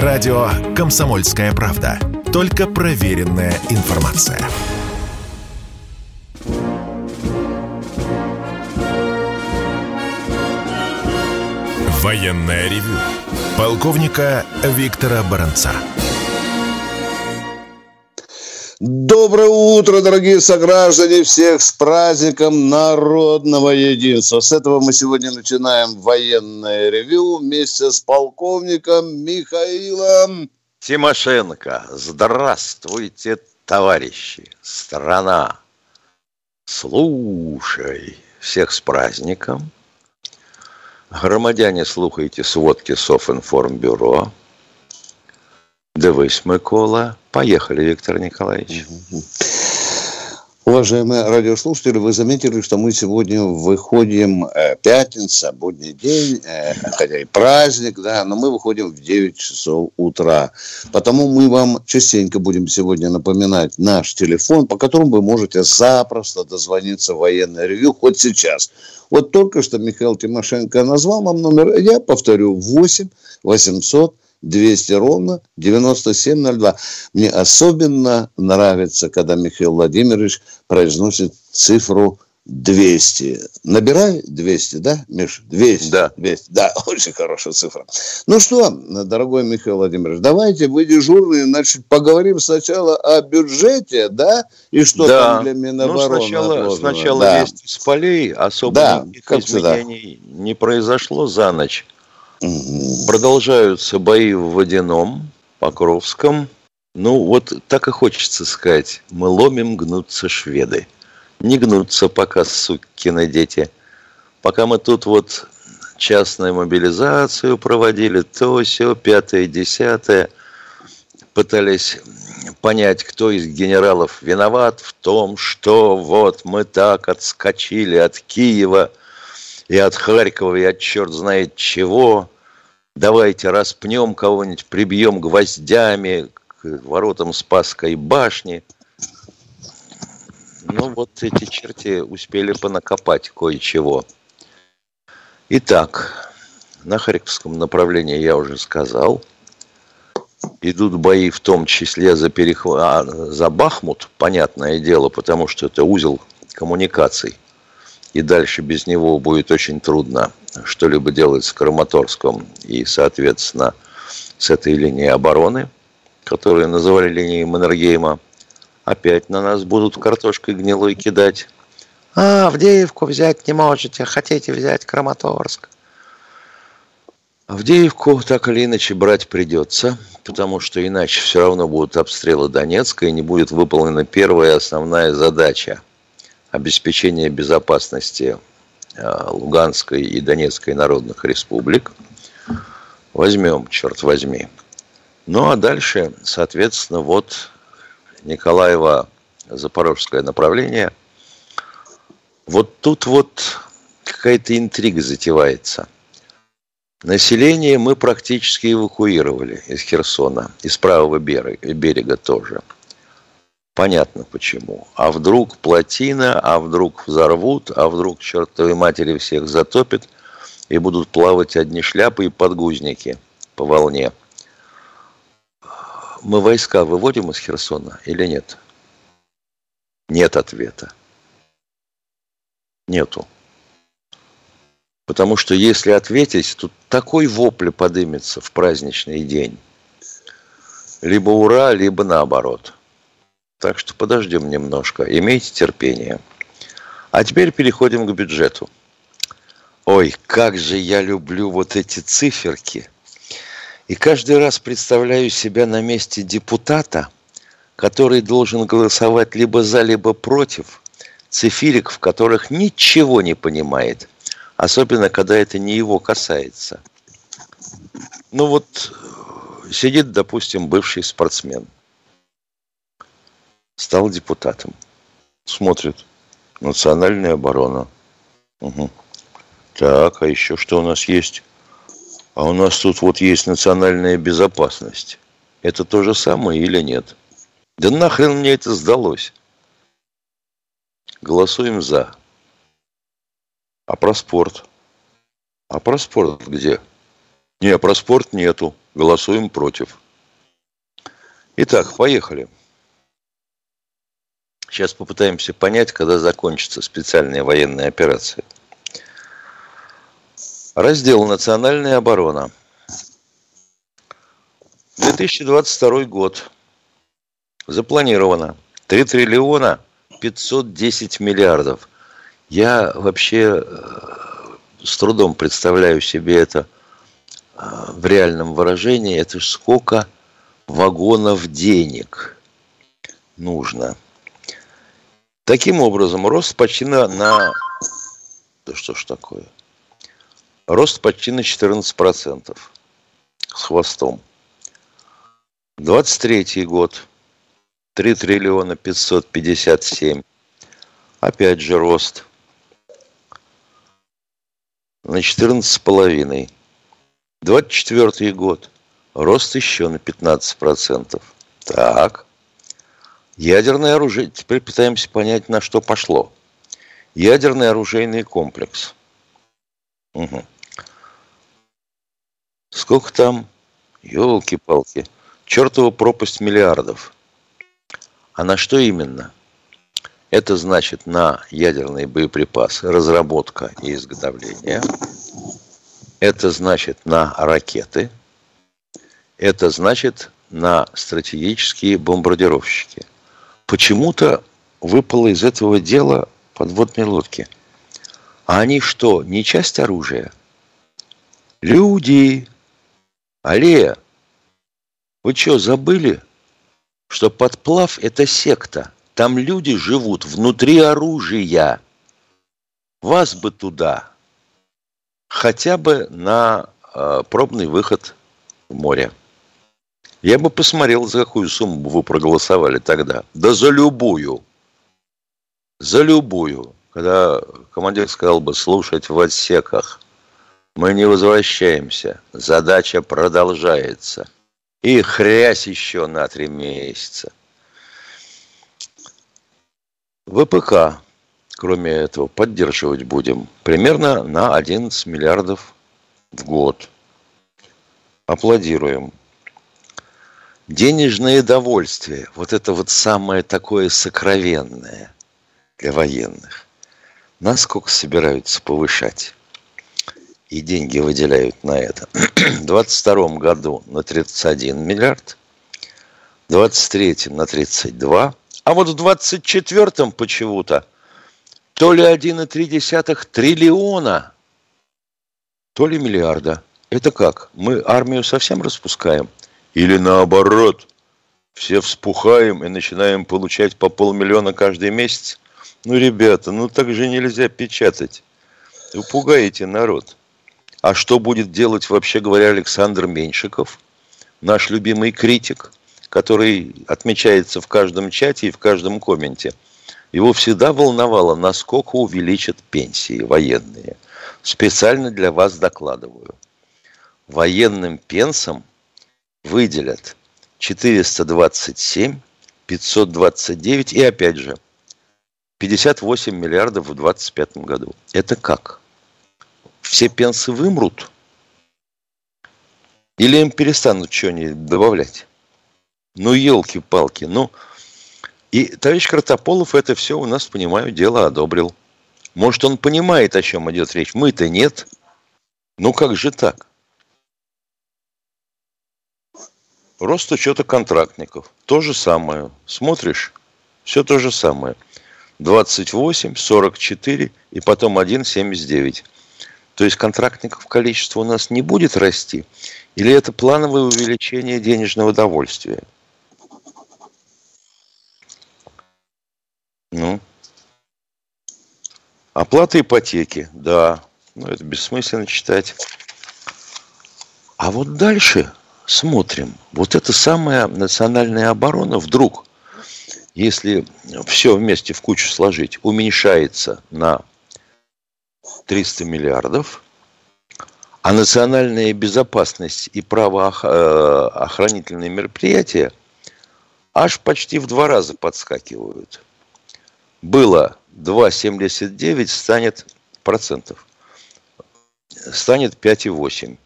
Радио «Комсомольская правда». Только проверенная информация. Военное ревю полковника Виктора Баранца. Доброе утро, дорогие сограждане, всех с праздником народного единства. С этого мы сегодня начинаем военное ревю вместе с полковником Михаилом Тимошенко. Здравствуйте, товарищи, страна. Слушай, всех с праздником. Громадяне, слухайте сводки Софинформбюро. Дивись, Микола. Поехали, Виктор Николаевич. Уважаемые радиослушатели, вы заметили, что мы сегодня выходим э, пятница, будний день, э, хотя и праздник, да, но мы выходим в 9 часов утра. Потому мы вам частенько будем сегодня напоминать наш телефон, по которому вы можете запросто дозвониться в военное ревю хоть сейчас. Вот только что Михаил Тимошенко назвал вам номер, я повторю, 8 800 200 ровно 9702. Мне особенно нравится, когда Михаил Владимирович произносит цифру 200. Набирай 200, да, Миша? 200. Да. 200. Да, очень хорошая цифра. Ну что, дорогой Михаил Владимирович, давайте вы дежурные, значит, поговорим сначала о бюджете, да, и что да. там для Минобороны ну, сначала, отложено. сначала да. вести с полей, особо да, никаких изменений всегда. не произошло за ночь. Продолжаются бои в Водяном, Покровском. Ну, вот так и хочется сказать. Мы ломим, гнутся шведы. Не гнутся пока сукины дети. Пока мы тут вот частную мобилизацию проводили, то все, пятое, десятое, пытались понять, кто из генералов виноват в том, что вот мы так отскочили от Киева и от Харькова, и от черт знает чего давайте распнем кого-нибудь, прибьем гвоздями к воротам Спасской башни. Ну, вот эти черти успели понакопать кое-чего. Итак, на Харьковском направлении я уже сказал. Идут бои в том числе за, перехват, а, за Бахмут, понятное дело, потому что это узел коммуникаций. И дальше без него будет очень трудно что-либо делать с Краматорском и, соответственно, с этой линией обороны, которую называли линией Маннергейма, опять на нас будут картошкой гнилой кидать. А, Авдеевку взять не можете, хотите взять Краматорск. Авдеевку так или иначе брать придется, потому что иначе все равно будут обстрелы Донецка и не будет выполнена первая основная задача – обеспечение безопасности Э, Луганской и Донецкой народных республик. Возьмем, черт возьми. Ну а дальше, соответственно, вот Николаева Запорожское направление. Вот тут вот какая-то интрига затевается. Население мы практически эвакуировали из Херсона, из правого берега, берега тоже – Понятно почему. А вдруг плотина, а вдруг взорвут, а вдруг чертовой матери всех затопит, и будут плавать одни шляпы и подгузники по волне. Мы войска выводим из Херсона или нет? Нет ответа. Нету. Потому что если ответить, тут такой вопль подымется в праздничный день. Либо ура, либо наоборот – так что подождем немножко. Имейте терпение. А теперь переходим к бюджету. Ой, как же я люблю вот эти циферки. И каждый раз представляю себя на месте депутата, который должен голосовать либо за, либо против цифирик, в которых ничего не понимает. Особенно, когда это не его касается. Ну вот сидит, допустим, бывший спортсмен – стал депутатом. Смотрит. Национальная оборона. Угу. Так, а еще что у нас есть? А у нас тут вот есть национальная безопасность. Это то же самое или нет? Да нахрен мне это сдалось? Голосуем за. А про спорт? А про спорт где? Не, про спорт нету. голосуем против. Итак, поехали. Сейчас попытаемся понять, когда закончится специальная военная операция. Раздел «Национальная оборона». 2022 год. Запланировано 3 триллиона 510 миллиардов. Я вообще э, с трудом представляю себе это э, в реальном выражении. Это сколько вагонов денег нужно. Таким образом, рост почти на... на... Да что ж такое? Рост почти на 14% с хвостом. 23 год. 3 триллиона 557. Опять же рост на 14,5. 24 год. Рост еще на 15%. Так. Ядерное оружие. Теперь пытаемся понять, на что пошло. Ядерный оружейный комплекс. Угу. Сколько там? Елки-палки. Чертова пропасть миллиардов. А на что именно? Это значит на ядерные боеприпасы, разработка и изготовление. Это значит на ракеты. Это значит на стратегические бомбардировщики почему-то выпало из этого дела подводные лодки. А они что, не часть оружия? Люди! Аллея! Вы что, забыли, что подплав – это секта? Там люди живут внутри оружия. Вас бы туда. Хотя бы на э, пробный выход в море. Я бы посмотрел, за какую сумму вы проголосовали тогда. Да за любую. За любую. Когда командир сказал бы слушать в отсеках. Мы не возвращаемся. Задача продолжается. И хрясь еще на три месяца. ВПК, кроме этого, поддерживать будем примерно на 11 миллиардов в год. Аплодируем. Денежное довольствие, вот это вот самое такое сокровенное для военных. Насколько собираются повышать? И деньги выделяют на это. В 2022 году на 31 миллиард, в 2023 на 32, а вот в 2024 почему-то то ли 1,3 триллиона, то ли миллиарда. Это как? Мы армию совсем распускаем – или наоборот, все вспухаем и начинаем получать по полмиллиона каждый месяц. Ну, ребята, ну так же нельзя печатать. Вы пугаете народ. А что будет делать, вообще говоря, Александр Меньшиков, наш любимый критик, который отмечается в каждом чате и в каждом комменте? Его всегда волновало, насколько увеличат пенсии военные. Специально для вас докладываю. Военным пенсам – выделят 427, 529 и опять же 58 миллиардов в 2025 году. Это как? Все пенсы вымрут? Или им перестанут что-нибудь добавлять? Ну, елки-палки, ну... И товарищ Картополов это все у нас, понимаю, дело одобрил. Может, он понимает, о чем идет речь. Мы-то нет. Ну, как же так? Рост учета контрактников. То же самое. Смотришь, все то же самое. 28, 44 и потом 1,79. То есть контрактников количество у нас не будет расти? Или это плановое увеличение денежного довольствия? Ну. Оплата ипотеки, да. Ну, это бессмысленно читать. А вот дальше смотрим. Вот эта самая национальная оборона вдруг, если все вместе в кучу сложить, уменьшается на 300 миллиардов, а национальная безопасность и правоохранительные мероприятия аж почти в два раза подскакивают. Было 2,79, станет процентов. Станет 5,8.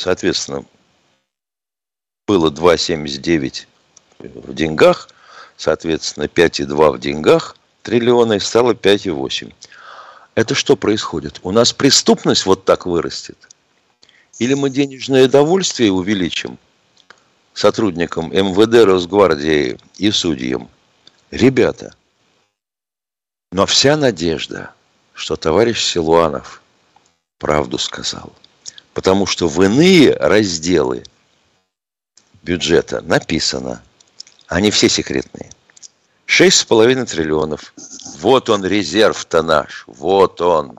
Соответственно, было 2,79 в деньгах, соответственно, 5,2 в деньгах триллиона и стало 5,8. Это что происходит? У нас преступность вот так вырастет? Или мы денежное довольствие увеличим сотрудникам МВД, Росгвардии и судьям? Ребята, но вся надежда, что товарищ Силуанов правду сказал. Потому что в иные разделы бюджета написано, они все секретные, шесть с половиной триллионов. Вот он резерв-то наш, вот он.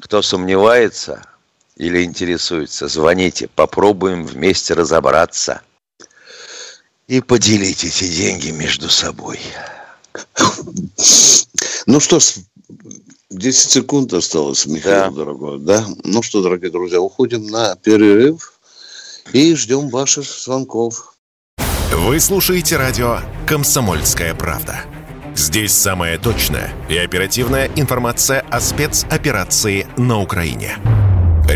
Кто сомневается или интересуется, звоните, попробуем вместе разобраться. И поделить эти деньги между собой. Ну что ж, 10 секунд осталось, Михаил, да. дорогой, да? Ну что, дорогие друзья, уходим на перерыв и ждем ваших звонков. Вы слушаете радио «Комсомольская правда». Здесь самая точная и оперативная информация о спецоперации на Украине.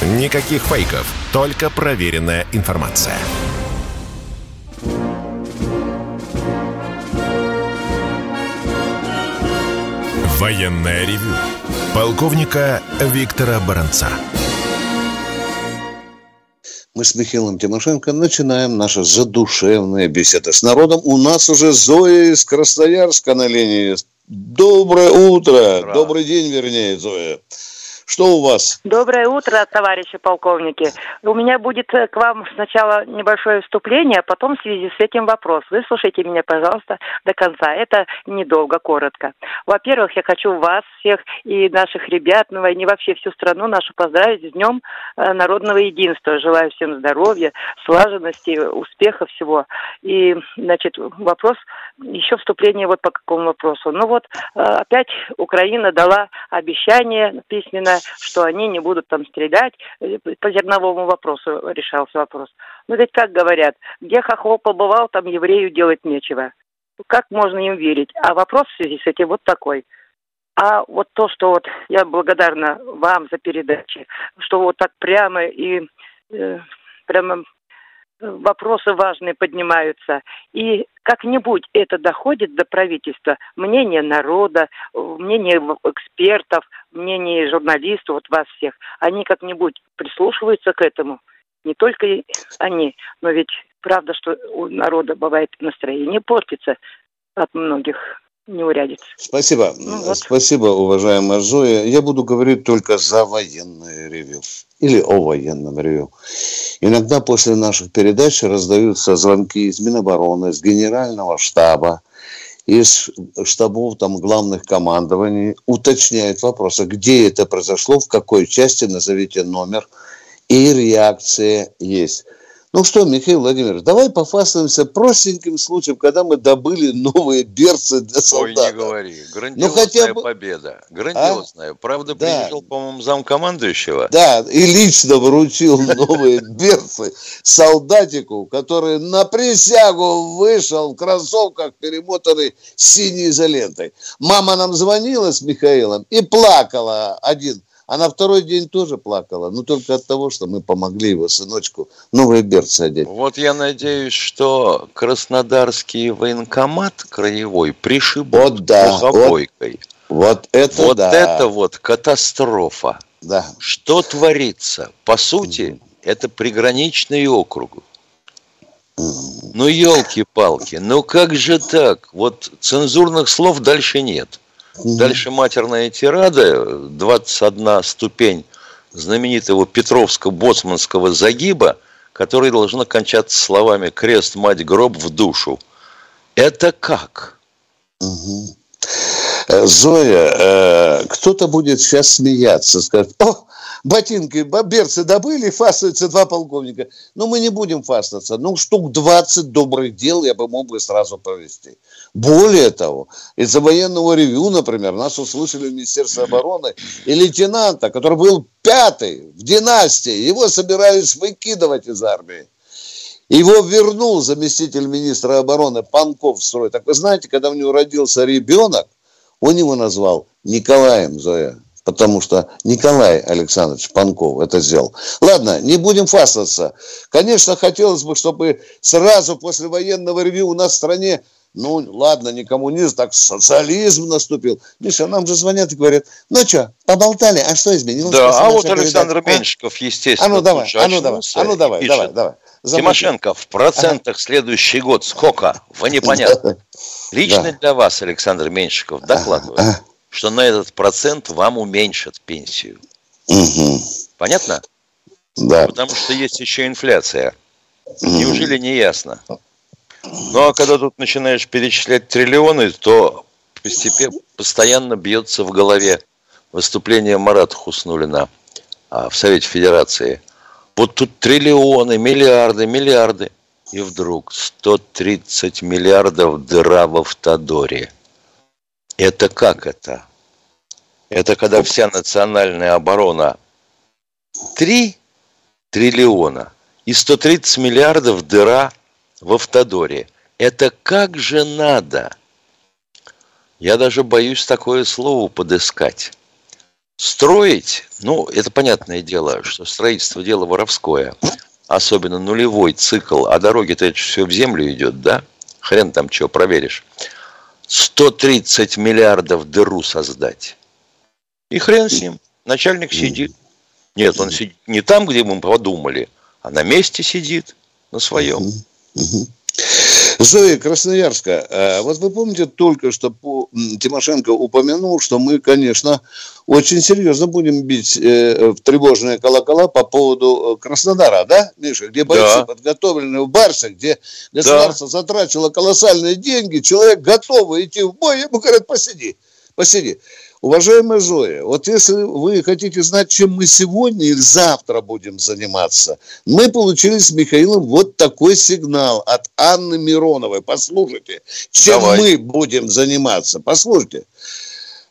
Никаких фейков, только проверенная информация. Военная ревю. Полковника Виктора Баранца. Мы с Михаилом Тимошенко начинаем наша задушевная беседа с народом. У нас уже Зоя из Красноярска на линии. Доброе утро. Добрый день, вернее, Зоя. Что у вас? Доброе утро, товарищи полковники. У меня будет э, к вам сначала небольшое вступление, а потом в связи с этим вопрос. Выслушайте меня, пожалуйста, до конца. Это недолго, коротко. Во-первых, я хочу вас всех и наших ребят на войне, вообще всю страну нашу поздравить с Днем э, народного единства. Желаю всем здоровья, слаженности, успеха всего. И, значит, вопрос, еще вступление вот по какому вопросу. Ну вот, э, опять Украина дала обещание письменно что они не будут там стрелять. Э, по зерновому вопросу решался вопрос. Ну ведь как говорят, где хохол побывал, там еврею делать нечего. Как можно им верить? А вопрос в связи с этим вот такой. А вот то, что вот я благодарна вам за передачи, что вот так прямо и э, прямо вопросы важные поднимаются. И как-нибудь это доходит до правительства, мнение народа, мнение экспертов, мнение журналистов, вот вас всех, они как-нибудь прислушиваются к этому. Не только они, но ведь правда, что у народа бывает настроение портится от многих неурядиц. Спасибо. Ну, вот. Спасибо, уважаемая Зоя. Я буду говорить только за военное ревю или о военном ревю. Иногда после наших передач раздаются звонки из Минобороны, из Генерального штаба, из штабов там главных командований, уточняют вопросы, где это произошло, в какой части, назовите номер, и реакция есть. Ну что, Михаил Владимирович, давай пофасуемся простеньким случаем, когда мы добыли новые берцы для солдат. Ой, не говори. Грандиозная ну, хотя бы... победа. Грандиозная. А? Правда, да. приехал, по-моему, замкомандующего. Да, и лично вручил новые берцы солдатику, который на присягу вышел в кроссовках, перемотанный синей изолентой. Мама нам звонила с Михаилом и плакала один а на второй день тоже плакала, но только от того, что мы помогли его сыночку новые берцы одеть. Вот я надеюсь, что Краснодарский военкомат краевой пришибут вот, да, Вот, вот это Вот да. это вот катастрофа. Да. Что творится? По сути, это приграничный округ. Ну, елки-палки, ну как же так? Вот цензурных слов дальше нет. Дальше матерная тирада, 21 ступень знаменитого Петровско-Боцманского загиба, который должна кончаться словами «крест, мать, гроб в душу». Это как? Угу. Э, Зоя, э, кто-то будет сейчас смеяться, скажет, о, ботинки, берцы добыли, фастаются два полковника. Но мы не будем фастаться. Ну, штук 20 добрых дел я бы мог бы сразу провести. Более того, из-за военного ревю, например, нас услышали в Министерстве обороны, и лейтенанта, который был пятый в династии, его собирались выкидывать из армии. Его вернул заместитель министра обороны Панков в строй. Так вы знаете, когда у него родился ребенок, он его назвал Николаем Зоя потому что Николай Александрович Панков это сделал. Ладно, не будем фастаться. Конечно, хотелось бы, чтобы сразу после военного ревью у нас в стране ну, ладно, не коммунизм, так социализм наступил. Миша, нам же звонят и говорят, ну что, поболтали, а что изменилось? Да, а вот Александр передача? Меньшиков, естественно, а ну давай, а ну давай, а ну давай, пишет, давай, давай. Забудь. Тимошенко, в процентах ага. следующий год сколько? Вы непонятно. Лично да. для вас, Александр Меньшиков, докладываю. Ага что на этот процент вам уменьшат пенсию. Угу. Понятно? Да. Потому что есть еще инфляция. Неужели не ясно? Ну а когда тут начинаешь перечислять триллионы, то постепенно, постоянно бьется в голове выступление Марата Хуснулина а, в Совете Федерации. Вот тут триллионы, миллиарды, миллиарды. И вдруг 130 миллиардов дыра в автодоре – это как это? Это когда вся национальная оборона 3 триллиона и 130 миллиардов дыра в автодоре. Это как же надо? Я даже боюсь такое слово подыскать. Строить, ну, это понятное дело, что строительство дело воровское, особенно нулевой цикл, а дороги-то это все в землю идет, да? Хрен там что проверишь. 130 миллиардов дыру создать. И хрен с ним. Начальник сидит. Нет, он сидит не там, где мы подумали, а на месте сидит, на своем. Зоя Красноярска, э, вот вы помните только что Тимошенко упомянул, что мы, конечно, очень серьезно будем бить э, в тревожные колокола по поводу э, Краснодара, да, Миша, где бойцы да. подготовлены в Барсе, где государство да. затрачивало колоссальные деньги, человек готов идти в бой, ему говорят, посиди, посиди. Уважаемая Зоя, вот если вы хотите знать, чем мы сегодня или завтра будем заниматься, мы получили с Михаилом вот такой сигнал от Анны Мироновой. Послушайте, чем Давай. мы будем заниматься. Послушайте.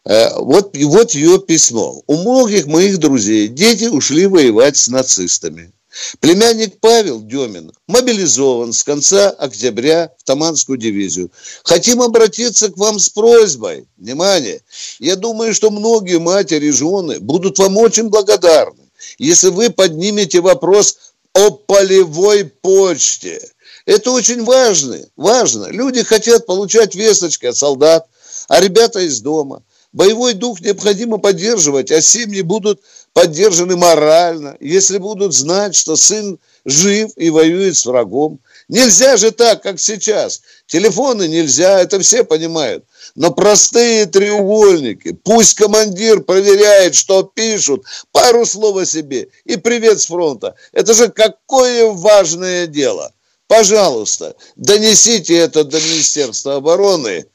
Э, вот, вот ее письмо. У многих моих друзей дети ушли воевать с нацистами. Племянник Павел Демин мобилизован с конца октября в Таманскую дивизию. Хотим обратиться к вам с просьбой. Внимание! Я думаю, что многие матери и жены будут вам очень благодарны, если вы поднимете вопрос о полевой почте. Это очень важно. Важно. Люди хотят получать весточки от солдат, а ребята из дома. Боевой дух необходимо поддерживать, а семьи будут поддержаны морально, если будут знать, что сын жив и воюет с врагом. Нельзя же так, как сейчас. Телефоны нельзя, это все понимают. Но простые треугольники, пусть командир проверяет, что пишут, пару слов о себе и привет с фронта. Это же какое важное дело. Пожалуйста, донесите это до Министерства обороны,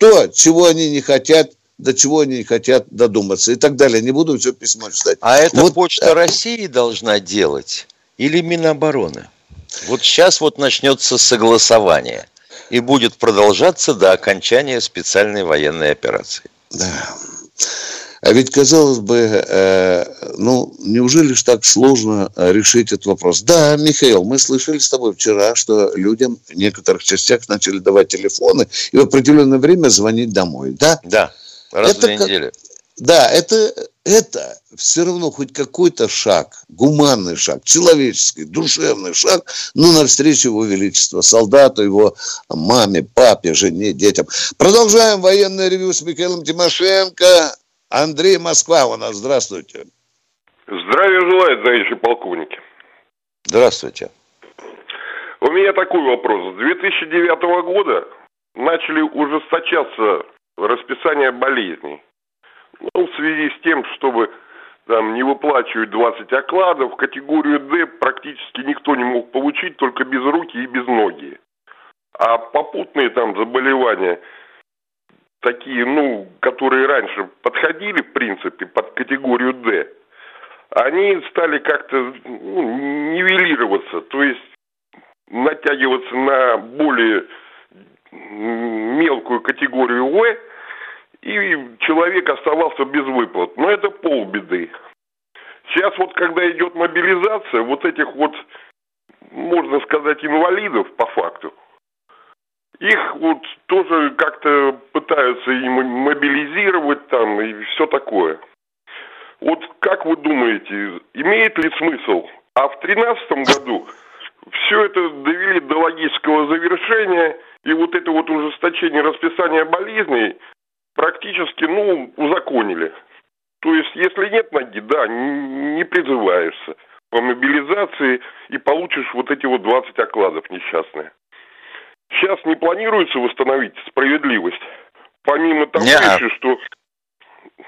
то, чего они не хотят до чего они хотят додуматься и так далее. Не буду все письмо читать. А это вот, Почта России должна делать или Минобороны? Вот сейчас вот начнется согласование и будет продолжаться до окончания специальной военной операции. Да. А ведь, казалось бы, э, ну, неужели же так сложно э, решить этот вопрос? Да, Михаил, мы слышали с тобой вчера, что людям в некоторых частях начали давать телефоны и в определенное время звонить домой, да? Да. Раз это в две недели. Да, это, это все равно хоть какой-то шаг, гуманный шаг, человеческий, душевный шаг, но навстречу его величества, солдату, его маме, папе, жене, детям. Продолжаем военное ревью с Михаилом Тимошенко. Андрей Москва у нас. Здравствуйте. Здравия желаю, товарищи полковники. Здравствуйте. У меня такой вопрос. С 2009 года начали ужесточаться расписание болезней. Ну, в связи с тем, чтобы там не выплачивать 20 окладов, категорию D практически никто не мог получить, только без руки и без ноги. А попутные там заболевания такие, ну, которые раньше подходили, в принципе, под категорию D, они стали как-то ну, нивелироваться, то есть натягиваться на более мелкую категорию В, и человек оставался без выплат. Но это полбеды. Сейчас вот, когда идет мобилизация, вот этих вот, можно сказать, инвалидов по факту, их вот тоже как-то пытаются и мобилизировать там и все такое. Вот как вы думаете, имеет ли смысл? А в 2013 году все это довели до логического завершения, и вот это вот ужесточение расписания болезней практически, ну, узаконили. То есть, если нет ноги, да, не призываешься по мобилизации и получишь вот эти вот 20 окладов несчастные. Сейчас не планируется восстановить справедливость. Помимо того еще, что...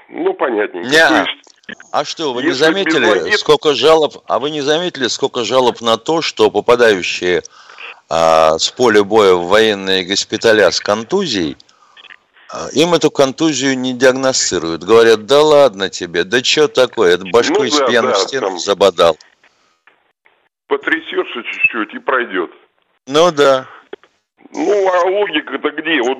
Ну, понятненько. Не То есть, а что, вы не заметили, сколько жалоб, а вы не заметили, сколько жалоб на то, что попадающие а, с поля боя в военные госпиталя с контузией, а, им эту контузию не диагностируют. Говорят, да ладно тебе, да что такое, это башкой ну, да, с пьяным да, стену забодал. Потрясешься чуть-чуть и пройдет. Ну да. Ну, а логика-то где? Вот,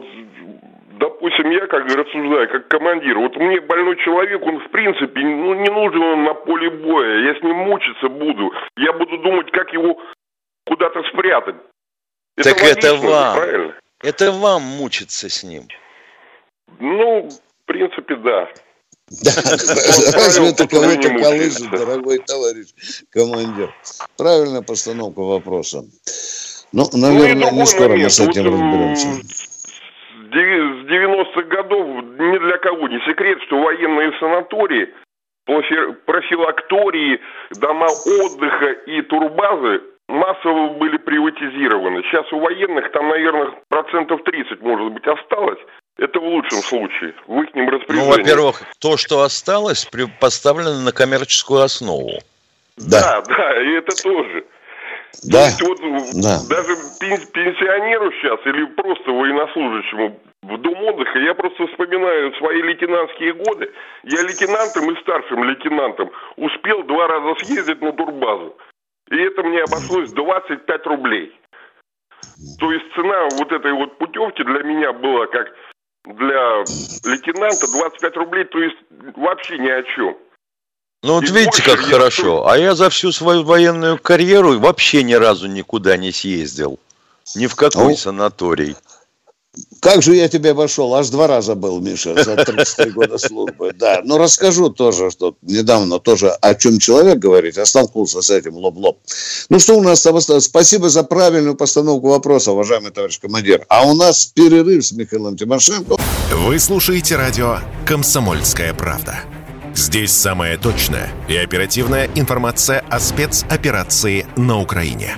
допустим, я как рассуждаю, как командир, вот мне больной человек, он в принципе, ну, не нужен он на поле боя, я с ним мучиться буду, я буду думать, как его куда-то спрятать. Это так это вам. Правильно? Это вам мучиться с ним. Ну, в принципе, да. Да, разве это кого-то колышет, дорогой товарищ командир? Правильная постановка вопроса. Ну, ну наверное, не скоро мы с этим разберемся. С 90-х годов ни для кого не секрет, что военные санатории, профилактории, дома отдыха и турбазы массово были приватизированы. Сейчас у военных там, наверное, процентов 30, может быть, осталось. Это в лучшем случае, в их распоряжении. Ну, во-первых, то, что осталось, поставлено на коммерческую основу. Да, да, да и это тоже. Да. То есть вот да. даже пенсионеру сейчас или просто военнослужащему в дом отдыха, я просто вспоминаю свои лейтенантские годы. Я лейтенантом и старшим лейтенантом успел два раза съездить на турбазу. И это мне обошлось 25 рублей. То есть цена вот этой вот путевки для меня была как для лейтенанта 25 рублей, то есть вообще ни о чем. Ну вот видите, как хорошо. А я за всю свою военную карьеру вообще ни разу никуда не съездил. Ни в какой ну, санаторий. Как же я тебе обошел? Аж два раза был, Миша, за 33 года службы. Да, но расскажу тоже, что недавно тоже о чем человек говорит, я столкнулся с этим лоб-лоб. Ну что у нас там осталось? Спасибо за правильную постановку вопроса, уважаемый товарищ командир. А у нас перерыв с Михаилом Тимошенко. Вы слушаете радио «Комсомольская правда». Здесь самая точная и оперативная информация о спецоперации на Украине.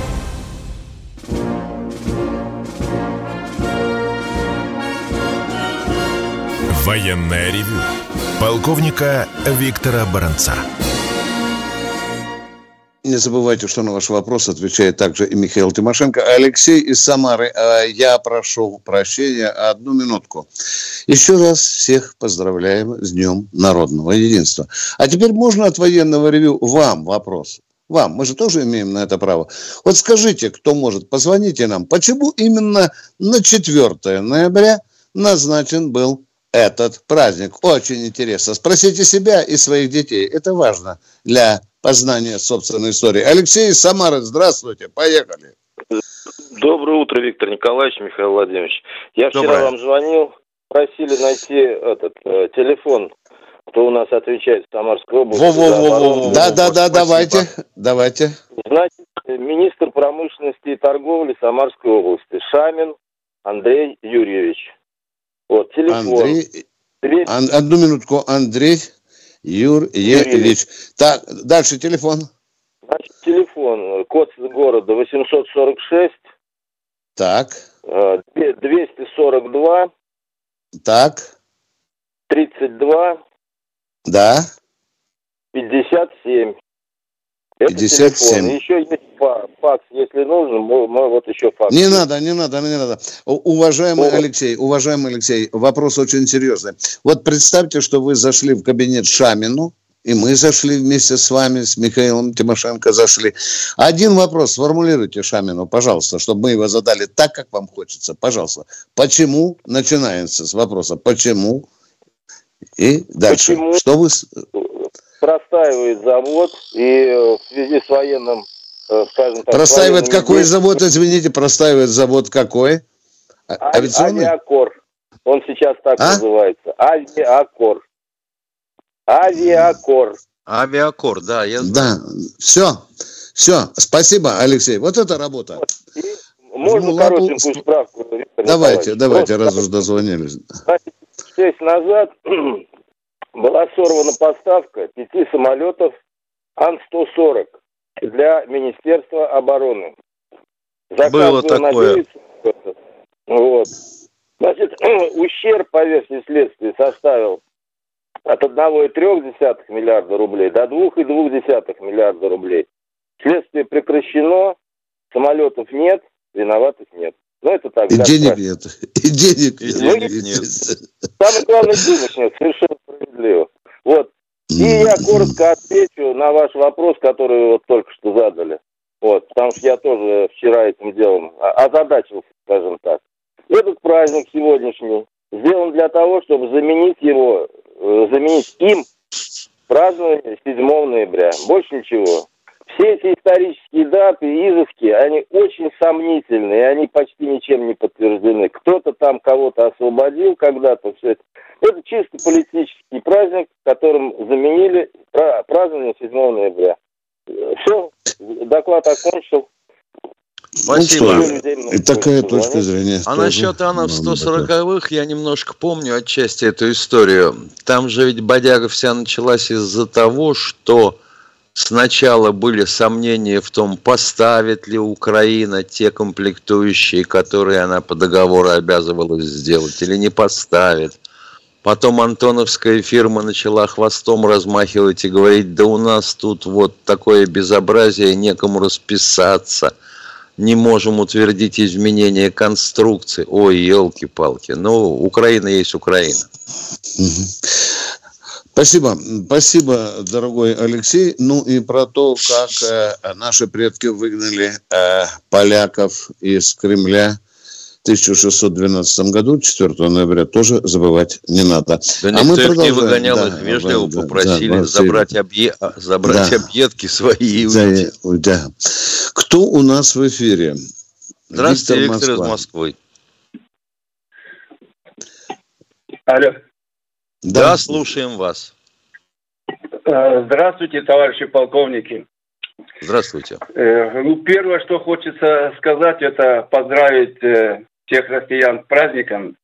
Военное ревю полковника Виктора Баранца. Не забывайте, что на ваш вопрос отвечает также и Михаил Тимошенко. Алексей из Самары, а я прошу прощения, одну минутку. Еще раз всех поздравляем с Днем Народного Единства. А теперь можно от военного ревю вам вопрос? Вам, мы же тоже имеем на это право. Вот скажите, кто может, позвоните нам, почему именно на 4 ноября назначен был этот праздник. Очень интересно. Спросите себя и своих детей. Это важно для познания собственной истории. Алексей Самара, здравствуйте. Поехали. Доброе утро, Виктор Николаевич, Михаил Владимирович. Я вчера Доброе. вам звонил, просили найти этот э, телефон, кто у нас отвечает в Самарской области. Во-во-во-во. Да-да-да, давайте, давайте. Значит, министр промышленности и торговли Самарской области Шамин Андрей Юрьевич. Вот, телефон. Андрей Одну минутку, Андрей Юрьевич. Так, дальше телефон. Значит, телефон, код города 846. Так. 242. Так. 32. Да. 57. Это 57. Телефон. Еще есть факс, если нужно, мы, мы вот еще факс. Не надо, не надо, не надо. Уважаемый ну, Алексей, уважаемый Алексей, вопрос очень серьезный. Вот представьте, что вы зашли в кабинет Шамину, и мы зашли вместе с вами, с Михаилом Тимошенко зашли. Один вопрос сформулируйте Шамину, пожалуйста, чтобы мы его задали так, как вам хочется. Пожалуйста. Почему? Начинается с вопроса «Почему?» И дальше. Почему? Что вы... Простаивает завод, и э, в связи с военным, скажем так... Простаивает какой завод, извините, простаивает завод какой? А, Авиационный? Авиакор. Он сейчас так а? называется. Авиакор. Авиакор. Авиакор, да. Я знаю. Да, все. Все, спасибо, Алексей. Вот это работа. И можно коротенькую справку? Давайте, давайте, раз уж дозвонились. Шесть назад была сорвана поставка пяти самолетов Ан-140 для Министерства обороны. Заказ Было такое. Вот. Значит, ущерб по версии следствия составил от 1,3 миллиарда рублей до 2,2 миллиарда рублей. Следствие прекращено, самолетов нет, виноватых нет. Ну, это так. И денег нет. И денег, и денег нет. Самое главное, денег нет. Совершенно справедливо. Вот. И я коротко отвечу на ваш вопрос, который вы вот только что задали. Вот, потому что я тоже вчера этим делом озадачился, скажем так. Этот праздник сегодняшний сделан для того, чтобы заменить его Э, заменить им празднование 7 ноября. Больше ничего. Все эти исторические даты, изыски, они очень сомнительные, они почти ничем не подтверждены. Кто-то там кого-то освободил когда-то, все это. Это чисто политический праздник, которым заменили празднование 7 ноября. Все, доклад окончил. Спасибо. Ну, и такая точка зрения. А тоже насчет Анов 140-х я немножко помню отчасти эту историю. Там же ведь бодяга вся началась из-за того, что сначала были сомнения в том, поставит ли Украина те комплектующие, которые она по договору обязывалась сделать, или не поставит. Потом антоновская фирма начала хвостом размахивать и говорить, да у нас тут вот такое безобразие, некому расписаться – не можем утвердить изменения конструкции. Ой, елки-палки. Ну, Украина есть Украина. Спасибо. Спасибо, дорогой Алексей. Ну и про то, как э, наши предки выгнали э, поляков из Кремля – 1612 году, 4 ноября, тоже забывать не надо. Да а мы продолжаем. не выгонял, да, их вежливо да, попросили да, забрать, объе... забрать да. объедки свои и уйти. Да, да. Кто у нас в эфире? Здравствуйте, Виктор, Виктор из Москвы. Алло. Да, да, слушаем вас. Э, здравствуйте, товарищи полковники. Здравствуйте. Э, ну, первое, что хочется сказать, это поздравить э, всех россиян с праздником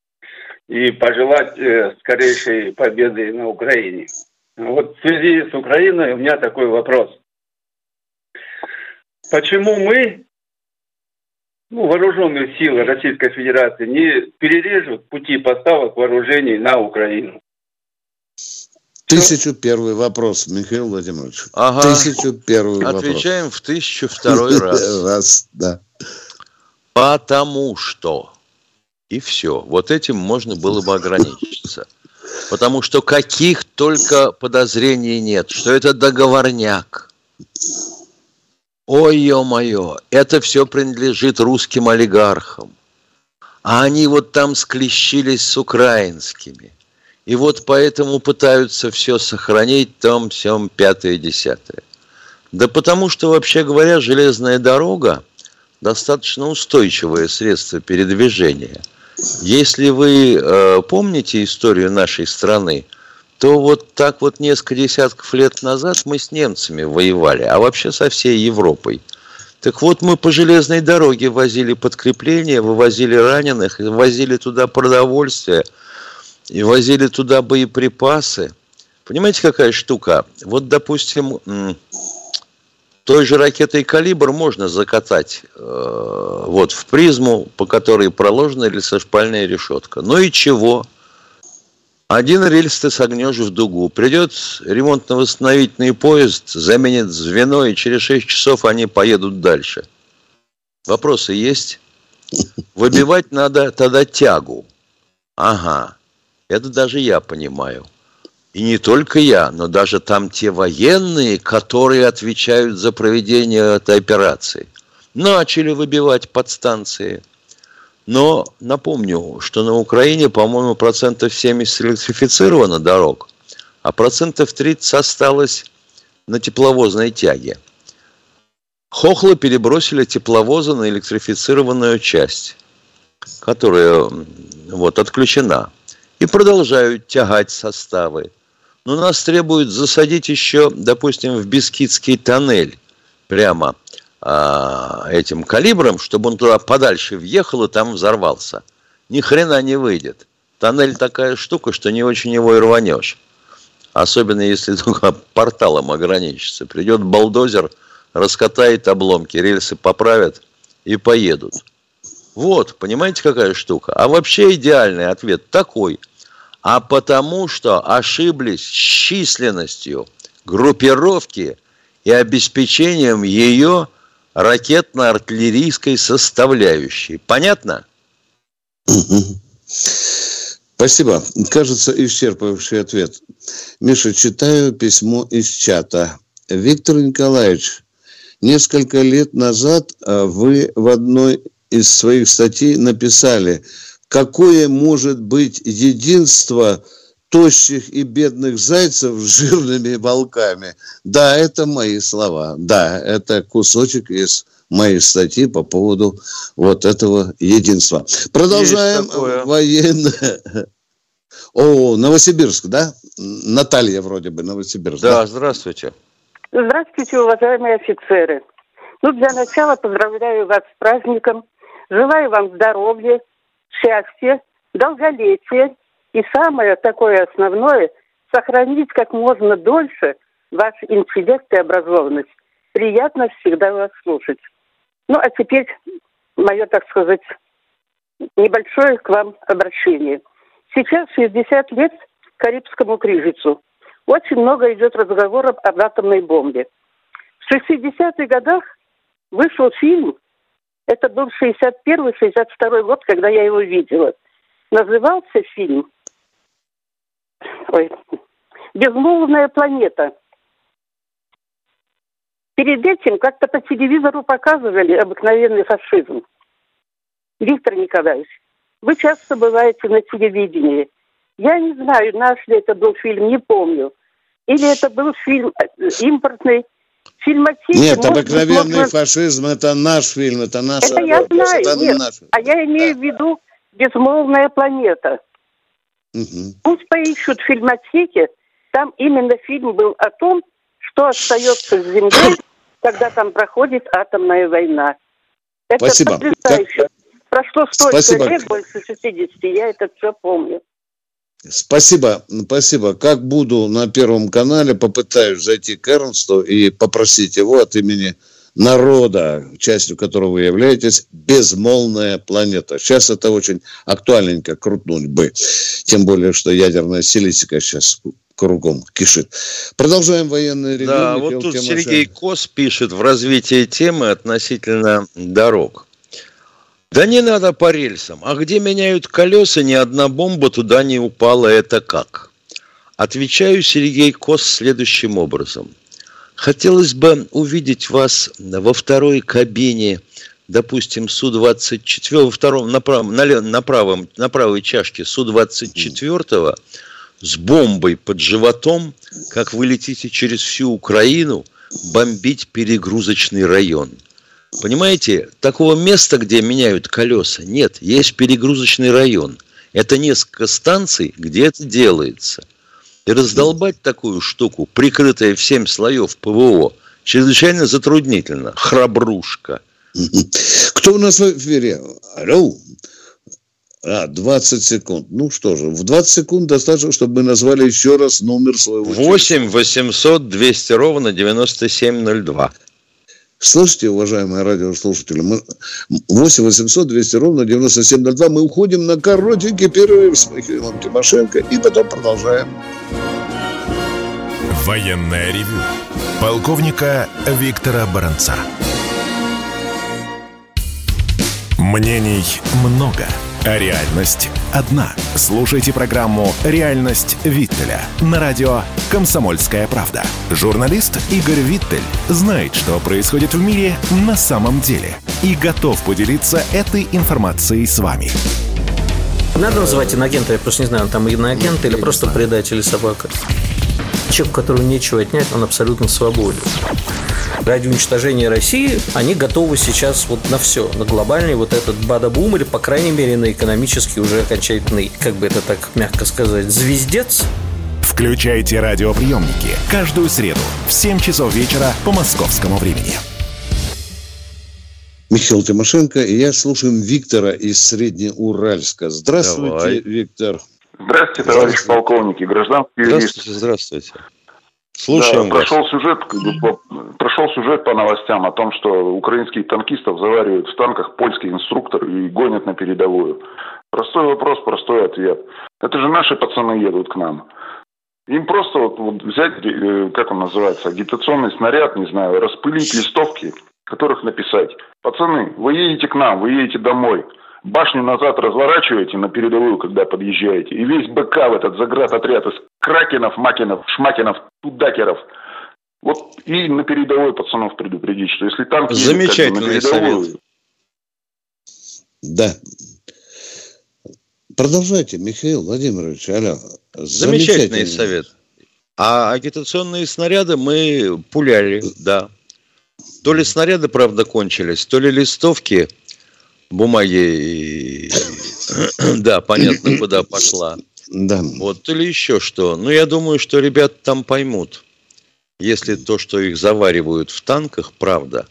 и пожелать скорейшей победы на Украине. Вот в связи с Украиной у меня такой вопрос. Почему мы, ну, вооруженные силы Российской Федерации, не перережут пути поставок вооружений на Украину? Тысячу первый вопрос, Михаил Владимирович. Ага. Тысячу первый вопрос. Отвечаем в тысячу второй раз. Раз, да. Потому что и все. Вот этим можно было бы ограничиться. Потому что каких только подозрений нет, что это договорняк. Ой, ё-моё, это все принадлежит русским олигархам. А они вот там склещились с украинскими. И вот поэтому пытаются все сохранить, там, всем, пятое, десятое. Да потому что, вообще говоря, железная дорога достаточно устойчивое средство передвижения – если вы э, помните историю нашей страны, то вот так вот несколько десятков лет назад мы с немцами воевали, а вообще со всей Европой. Так вот, мы по железной дороге возили подкрепления, вывозили раненых, возили туда продовольствие. И возили туда боеприпасы. Понимаете, какая штука? Вот, допустим, той же ракетой «Калибр» можно закатать э, вот в призму, по которой проложена рельсошпальная решетка. Ну и чего? Один рельс ты согнешь в дугу. Придет ремонтно-восстановительный поезд, заменит звено, и через 6 часов они поедут дальше. Вопросы есть? Выбивать надо тогда тягу. Ага, это даже я понимаю. И не только я, но даже там те военные, которые отвечают за проведение этой операции, начали выбивать подстанции. Но напомню, что на Украине, по-моему, процентов 70 электрифицировано дорог, а процентов 30 осталось на тепловозной тяге. Хохлы перебросили тепловозы на электрифицированную часть, которая вот, отключена. И продолжают тягать составы. Но нас требуют засадить еще, допустим, в Бескидский тоннель прямо а, этим калибром, чтобы он туда подальше въехал и там взорвался. Ни хрена не выйдет. Тоннель такая штука, что не очень его и рванешь. Особенно если только порталом ограничится. Придет балдозер, раскатает обломки, рельсы поправят и поедут. Вот, понимаете, какая штука? А вообще идеальный ответ такой – а потому что ошиблись с численностью группировки и обеспечением ее ракетно-артиллерийской составляющей. Понятно? Спасибо. Кажется, исчерпывающий ответ. Миша, читаю письмо из чата. Виктор Николаевич, несколько лет назад а, вы в одной из своих статей написали – какое может быть единство тощих и бедных зайцев с жирными волками. Да, это мои слова. Да, это кусочек из моей статьи по поводу вот этого единства. Продолжаем военное. О, Новосибирск, да? Наталья вроде бы, Новосибирск. Да, да? здравствуйте. Здравствуйте, уважаемые офицеры. Ну, для начала поздравляю вас с праздником. Желаю вам здоровья, счастье, долголетие и самое такое основное – сохранить как можно дольше ваш интеллект и образованность. Приятно всегда вас слушать. Ну, а теперь мое, так сказать, небольшое к вам обращение. Сейчас 60 лет Карибскому кризису. Очень много идет разговоров об атомной бомбе. В 60-х годах вышел фильм это был 61-62 год, когда я его видела. Назывался фильм Ой. «Безмолвная планета». Перед этим как-то по телевизору показывали обыкновенный фашизм. Виктор Николаевич, вы часто бываете на телевидении. Я не знаю, наш ли это был фильм, не помню. Или это был фильм э, импортный, фильмотеке... Нет, обыкновенный можно... фашизм – это наш фильм, это наша Это я знаю, это нет, наш... а я имею да. в виду «Безмолвная планета». Угу. Пусть поищут в фильмотеке, там именно фильм был о том, что остается с Землей, когда там проходит атомная война. Это Спасибо. потрясающе. Как... Прошло столько Спасибо. лет, больше 60, я это все помню. Спасибо, спасибо. Как буду на Первом канале, попытаюсь зайти к Эрнсту и попросить его от имени народа, частью которого вы являетесь, безмолвная планета. Сейчас это очень актуальненько крутнуть бы. Тем более, что ядерная силисика сейчас кругом кишит. Продолжаем военные регионы. Да, вот тут Сергей Кос пишет в развитии темы относительно дорог. Да не надо по рельсам. А где меняют колеса, ни одна бомба туда не упала. Это как? Отвечаю Сергей Кос следующим образом. Хотелось бы увидеть вас во второй кабине, допустим, Су-24, во втором, на, прав, на, на, правом, на правой чашке Су-24 с бомбой под животом, как вы летите через всю Украину бомбить перегрузочный район – Понимаете, такого места, где меняют колеса, нет. Есть перегрузочный район. Это несколько станций, где это делается. И раздолбать такую штуку, прикрытая в семь слоев ПВО, чрезвычайно затруднительно. Храбрушка. Кто у нас в эфире? Алло. А, 20 секунд. Ну что же, в 20 секунд достаточно, чтобы мы назвали еще раз номер своего 8 800 200 ровно 9702. Слышите, уважаемые радиослушатели, мы 8 800 200 ровно 9702. Мы уходим на коротенький перерыв с Михаилом Тимошенко и потом продолжаем. Военная ревю. Полковника Виктора Баранца. Мнений много, а реальность одна. Слушайте программу «Реальность Виттеля» на радио «Комсомольская правда». Журналист Игорь Виттель знает, что происходит в мире на самом деле и готов поделиться этой информацией с вами. Надо называть иногента, я просто не знаю, он там иноагент или просто предатель собака. Человек, которого нечего отнять, он абсолютно свободен. Ради уничтожения России они готовы сейчас вот на все, на глобальный вот этот бада-бум или, по крайней мере, на экономический уже окончательный, как бы это так мягко сказать, звездец. Включайте радиоприемники каждую среду в 7 часов вечера по московскому времени. Михаил Тимошенко и я слушаем Виктора из Среднеуральска. Здравствуйте, Давай. Виктор. Здравствуйте, товарищ полковники, гражданские Здравствуйте, здравствуйте. Слушаем да, вас. прошел сюжет, прошел сюжет по новостям о том, что украинских танкистов заваривают в танках польский инструктор и гонят на передовую. Простой вопрос, простой ответ. Это же наши пацаны едут к нам. Им просто вот, вот взять, э, как он называется, агитационный снаряд, не знаю, распылить листовки, которых написать. Пацаны, вы едете к нам, вы едете домой. Башню назад разворачиваете на передовую, когда подъезжаете. И весь БК в этот заградотряд из кракенов, макинов, шмакинов, тудакеров. Вот и на передовой пацанов предупредить, что если танк едет как бы, на Замечательный передовую, совет. Да. Продолжайте, Михаил Владимирович. Алло. Замечательный совет. А агитационные снаряды мы пуляли, да. То ли снаряды, правда, кончились, то ли листовки бумаги, да, понятно, куда пошла. Да. Вот, то ли еще что. Ну, я думаю, что ребята там поймут, если то, что их заваривают в танках, правда.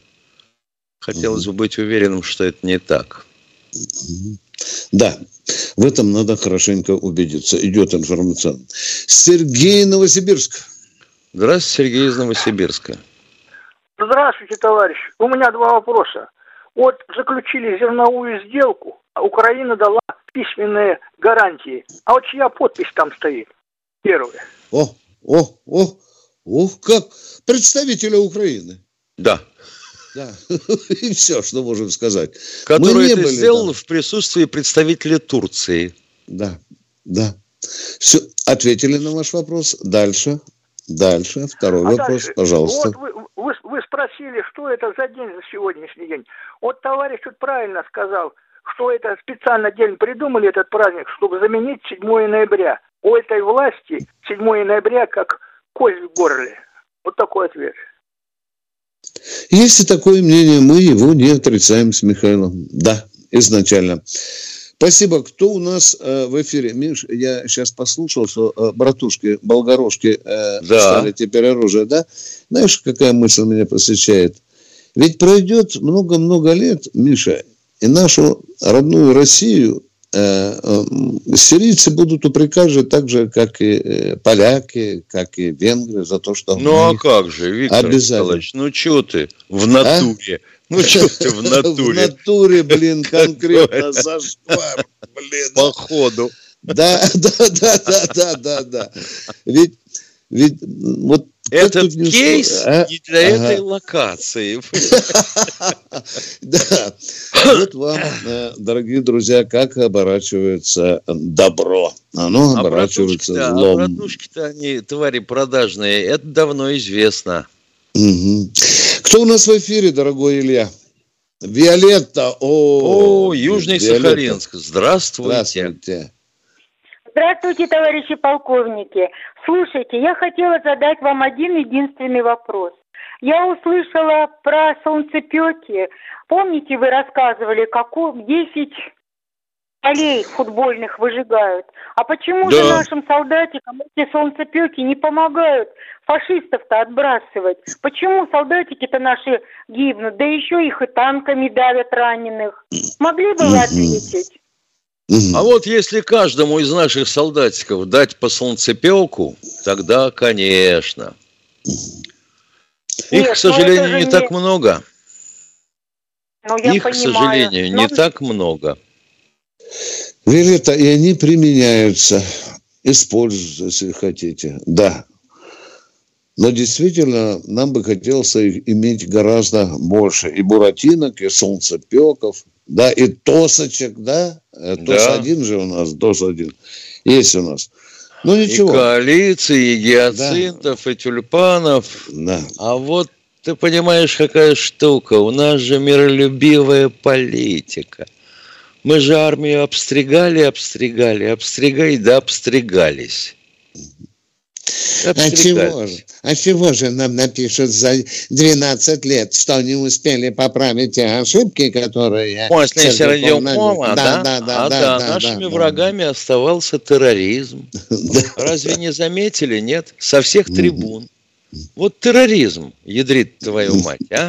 Хотелось бы быть уверенным, что это не так. Да, в этом надо хорошенько убедиться. Идет информационно. Сергей Новосибирск. Здравствуйте, Сергей из Новосибирска. Здравствуйте, товарищ. У меня два вопроса. Вот заключили зерновую сделку, а Украина дала письменные гарантии. А вот чья подпись там стоит? Первое. О, о, о, ух, как представителя Украины. Да. Да, и все, что можем сказать. Который это сделал в присутствии представителя Турции. Да, да. Все, ответили на ваш вопрос. Дальше, дальше. Второй А вопрос, дальше. пожалуйста. Вот вы, вы, вы спросили, что это за день за сегодняшний день. Вот товарищ тут правильно сказал, что это специально день придумали этот праздник, чтобы заменить 7 ноября. У этой власти 7 ноября как кость в горле. Вот такой ответ. Если такое мнение, мы его не отрицаем с Михаилом. Да, изначально. Спасибо. Кто у нас э, в эфире? Миш, я сейчас послушал, что э, братушки, болгарошки э, Да. стали теперь оружие, да? Знаешь, какая мысль меня посещает? Ведь пройдет много-много лет, Миша, и нашу родную Россию э, э, сирийцы будут упрекать же так же, как и э, поляки, как и венгры, за то, что Ну а как же, Виктор. Николаевич, ну что ты в натуре? Ну что ты в В натуре? натуре, блин, конкретно зашквар, блин. Походу. Да, да, да, да, да, да, да. Ведь, ведь вот Этот не кейс а? не для Ага. этой локации. Да. Вот вам, э, дорогие друзья, как оборачивается добро. Оно А оборачивается братушки-то, а злом. братушки-то они твари продажные, это давно известно. Кто у нас в эфире, дорогой Илья? Виолетта. О, Южный. Сахалинск, здравствуйте. Здравствуйте. Здравствуйте, товарищи полковники. Слушайте, я хотела задать вам один единственный вопрос. Я услышала про солнцепеки. Помните, вы рассказывали, как у- 10 полей футбольных выжигают. А почему же Да. нашим солдатикам эти солнцепеки не помогают фашистов-то отбрасывать? Почему солдатики-то наши гибнут? Да еще их и танками давят раненых. Могли бы вы Мгм. А вот если каждому из наших солдатиков дать по солнцепелку, тогда, конечно. Их, Нет, к сожалению, не не- так много. Ну, я Их, к понимаю. сожалению, не Но- так много. Виолетта, и они применяются, используются, если хотите, да. Но действительно, нам бы хотелось их иметь гораздо больше. И буратинок, и солнцепеков, да, и тосочек, да. Э, Тос Да. один же у нас, тос один. Есть у нас. Ну, ничего. И коалиции, и гиацинтов, и тюльпанов. Да. А вот ты понимаешь, какая штука? У нас же миролюбивая политика. Мы же армию обстригали, обстригали, обстригали, да обстригались. А чего же? А чего же нам напишут за 12 лет, что не успели поправить те ошибки, которые... После Сердюков Сердюкова, нанес? да? Да, да, а да, да, да, нашими да, да. врагами оставался терроризм. Разве не заметили? Нет? Со всех трибун. Вот терроризм, ядрит твою мать, а?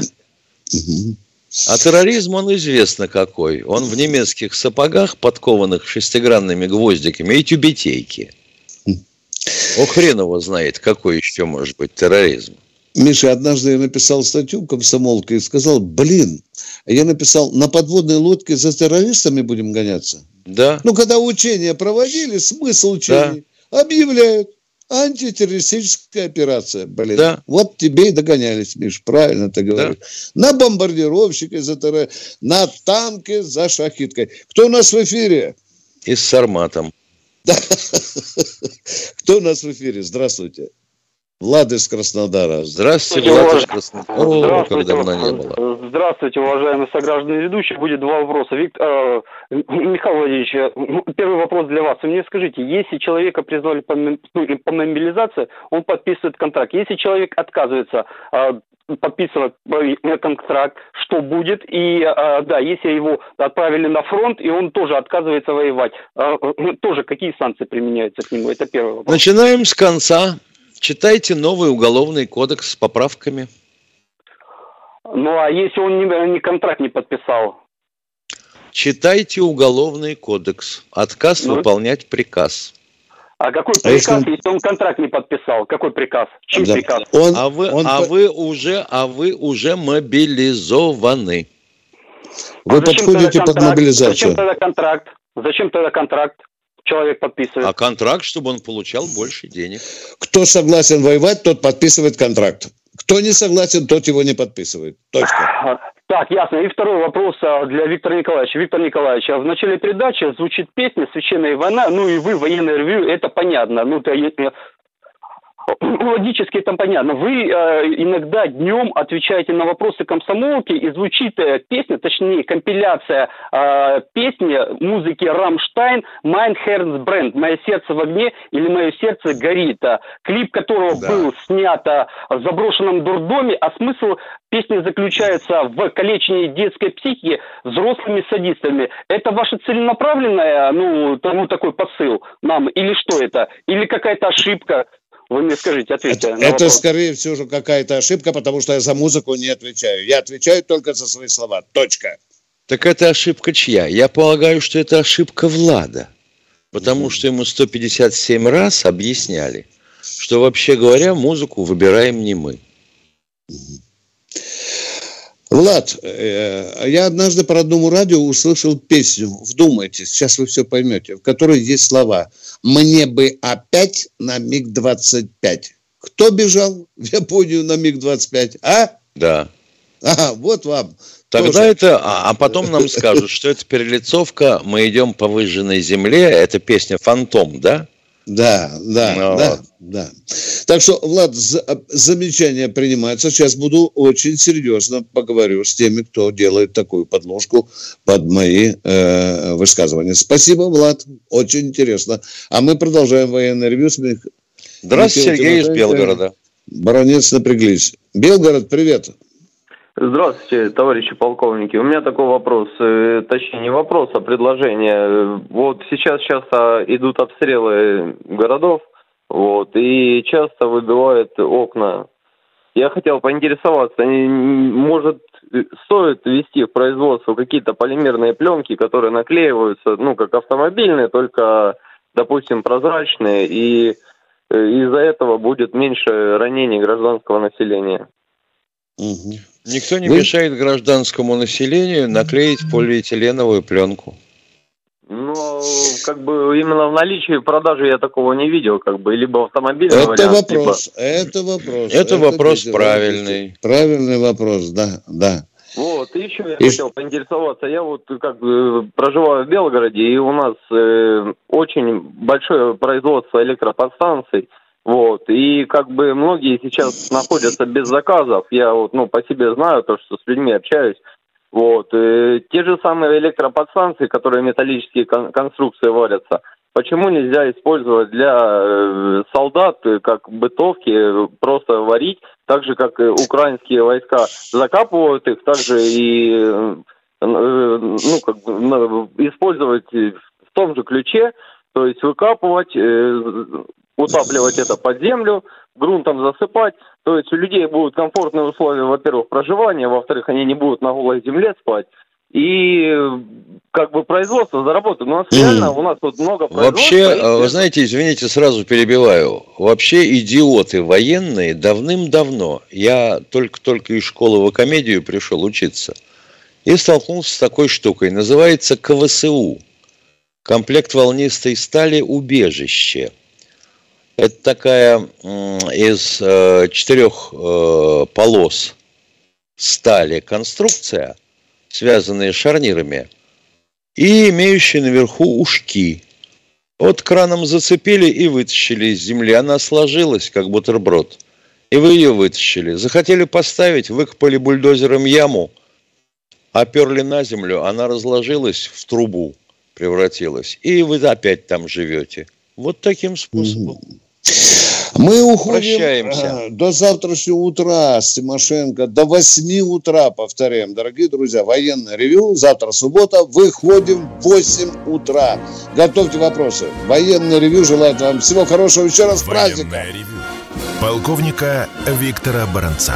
А терроризм, он известно какой. Он в немецких сапогах, подкованных шестигранными гвоздиками, и тюбетейки. О, хрен его знает, какой еще может быть терроризм. Миша, однажды я написал статью в комсомолке и сказал, блин, я написал, на подводной лодке за террористами будем гоняться. Да. Ну, когда учения проводили, смысл учений объявляют. Антитеррористическая операция, блин. Да. Вот тебе и догонялись, Миш, правильно ты говоришь. На бомбардировщике за террор... на танке за шахиткой. Кто у нас в эфире? И с Сарматом. Кто у нас в эфире? Здравствуйте. Влад из Краснодара. Здравствуйте, Влад из Краснодара. О, как давно не было. Здравствуйте, уважаемые сограждане ведущие. Будет два вопроса. Вик- э, Михаил Владимирович, э, первый вопрос для вас. Вы мне скажите, если человека призвали по, ну, по мобилизации, он подписывает контракт. Если человек отказывается э, подписывать э, контракт, что будет? И э, да, если его отправили на фронт, и он тоже отказывается воевать, э, э, тоже какие санкции применяются к нему? Это первый вопрос. Начинаем с конца. Читайте новый уголовный кодекс с поправками. Ну а если он не, не контракт не подписал? Читайте уголовный кодекс. Отказ Ну. выполнять приказ. А какой А если приказ, он- если он контракт не подписал? Какой приказ? Чей Да. приказ? а вы, а вы уже, а вы уже мобилизованы. Вы подходите под мобилизацию. Зачем тогда контракт? Зачем тогда контракт? Человек подписывает. А контракт, чтобы он получал больше денег. Кто согласен воевать, тот подписывает контракт. Кто не согласен, тот его не подписывает. Точка. Так, ясно. И второй вопрос а, для Виктора Николаевича. Виктор Николаевич, а в начале передачи звучит песня «Священная война», ну и вы, военное ревью, это понятно. Ну, э, логически это понятно. Вы э, иногда днем отвечаете на вопросы комсомолки, и звучит э, песня, точнее, компиляция э, песни музыки «Рамштайн» «Mein Herz brennt», «Мое сердце в огне» или «Мое сердце горит», а, клип которого был снят а, в заброшенном дурдоме, а смысл песни заключается в калечении детской психики взрослыми садистами. Это ваше целенаправленное, ну, т- ну, такой посыл нам, или что это? Или какая-то ошибка? Вы мне скажите, ответьте Это, вопрос. скорее всего, какая-то ошибка, потому что я за музыку не отвечаю. Я отвечаю только за свои слова. Точка. Так это ошибка чья? Я полагаю, что это ошибка Влада. Потому что ему 157 раз объясняли, что вообще говоря, музыку выбираем не мы. Влад, э, я однажды по родному радио услышал песню, вдумайтесь, сейчас вы все поймете, в которой есть слова «Мне бы опять на МиГ-25». Кто бежал в Японию на МиГ-25, а? Да. Ага, вот вам. Тогда Тоже. это, а, а потом нам скажут, что это перелицовка, мы идем по выжженной земле, это песня «Фантом», да? Да, да, Ну, да, вот. да. Так что, Влад, за- замечания принимаются. Сейчас буду очень серьезно поговорю с теми, кто делает такую подложку под мои э, высказывания. Спасибо, Влад, очень интересно. А мы продолжаем военное ревью. Здравствуйте, Михаилом Сергей из Тимошенко. Белгорода. Баронец напряглись. Белгород, привет. Здравствуйте, товарищи полковники. У меня такой вопрос, э, точнее не вопрос, а предложение. Вот сейчас часто идут обстрелы городов, вот, и часто выбивают окна Я хотел поинтересоваться, может, стоит ввести в производство какие-то полимерные пленки, которые наклеиваются, ну, как автомобильные, только, допустим, прозрачные, и э, из-за этого будет меньше ранений гражданского населения. Никто не Вы... мешает гражданскому населению наклеить полиэтиленовую пленку. Ну, как бы именно в наличии продажи я такого не видел, как бы, либо автомобильный это вариант, вопрос, либо... Это вопрос, это, это вопрос правильный. Правильный вопрос, да, да. Вот, и еще я и... хотел поинтересоваться. Я вот как бы проживаю в Белгороде, и у нас э, очень большое производство электроподстанций. Вот, и как бы многие сейчас находятся без заказов. Я вот, ну, по себе знаю, то, что с людьми общаюсь. Вот. И э, те же самые электроподстанции, которые металлические кон- конструкции варятся, почему нельзя использовать для э, солдат, э, как бытовки, просто варить, так же, как и украинские войска закапывают их, также и э, ну, как бы, использовать в том же ключе, то есть выкапывать, утапливать это под землю, грунтом засыпать. То есть у людей будут комфортные условия, во-первых, проживания, во-вторых, они не будут на голой земле спать. И как бы производство заработает. У нас реально, у нас тут много Вообще, э, вы знаете, извините, сразу перебиваю. Вообще идиоты военные давным-давно. Я только-только из школы в комедию пришел учиться. И столкнулся с такой штукой. Называется КВСУ. Комплект волнистой стали «Убежище». Это такая из э, четырех э, полос стали конструкция, связанная шарнирами, и имеющая наверху ушки. Вот краном зацепили и вытащили из земли. Она сложилась, как бутерброд. И вы ее вытащили. Захотели поставить, выкопали бульдозером яму, оперли на землю, она разложилась в трубу, превратилась. И вы опять там живете. Вот таким способом. Мы уходим Прощаемся. Э, до завтрашнего утра с Тимошенко, до 8 утра, повторяем, дорогие друзья, военное ревю, завтра суббота, выходим в 8 утра. Готовьте вопросы. Военное ревю желает вам всего хорошего, еще раз праздника. Полковника Виктора Баранца.